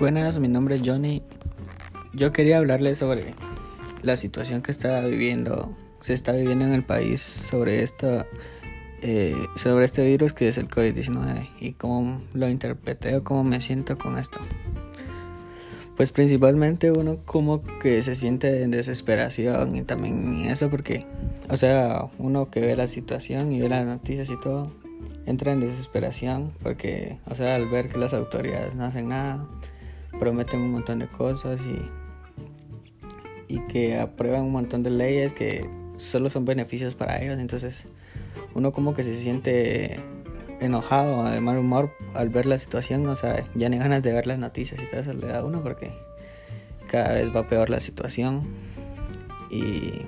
Buenas, mi nombre es Johnny. Yo quería hablarles sobre la situación que está viviendo, se está viviendo en el país sobre esta, eh, sobre este virus que es el COVID-19 y cómo lo interpreté o cómo me siento con esto. Pues principalmente uno como que se siente en desesperación y también eso porque, o sea, uno que ve la situación y ve las noticias y todo, entra en desesperación porque, o sea, al ver que las autoridades no hacen nada, prometen un montón de cosas y, y que aprueban un montón de leyes que solo son beneficios para ellos. Entonces uno como que se siente enojado, de mal humor al ver la situación, o sea, ya ni ganas de ver las noticias y todo eso le da a uno porque cada vez va peor la situación y